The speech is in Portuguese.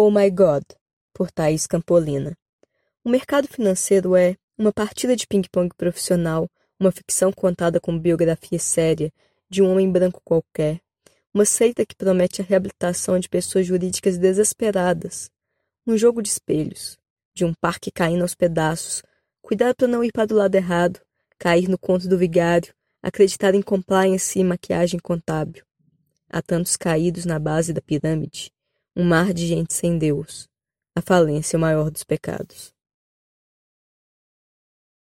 Oh My God, por Thaís Campolina. O mercado financeiro é uma partida de ping-pong profissional, uma ficção contada como biografia séria de um homem branco qualquer, uma seita que promete a reabilitação de pessoas jurídicas desesperadas, um jogo de espelhos, de um parque caindo aos pedaços, cuidado para não ir para o lado errado, cair no conto do vigário, acreditar em compliance e maquiagem contábil. Há tantos caídos na base da pirâmide um mar de gente sem Deus, a falência é o maior dos pecados.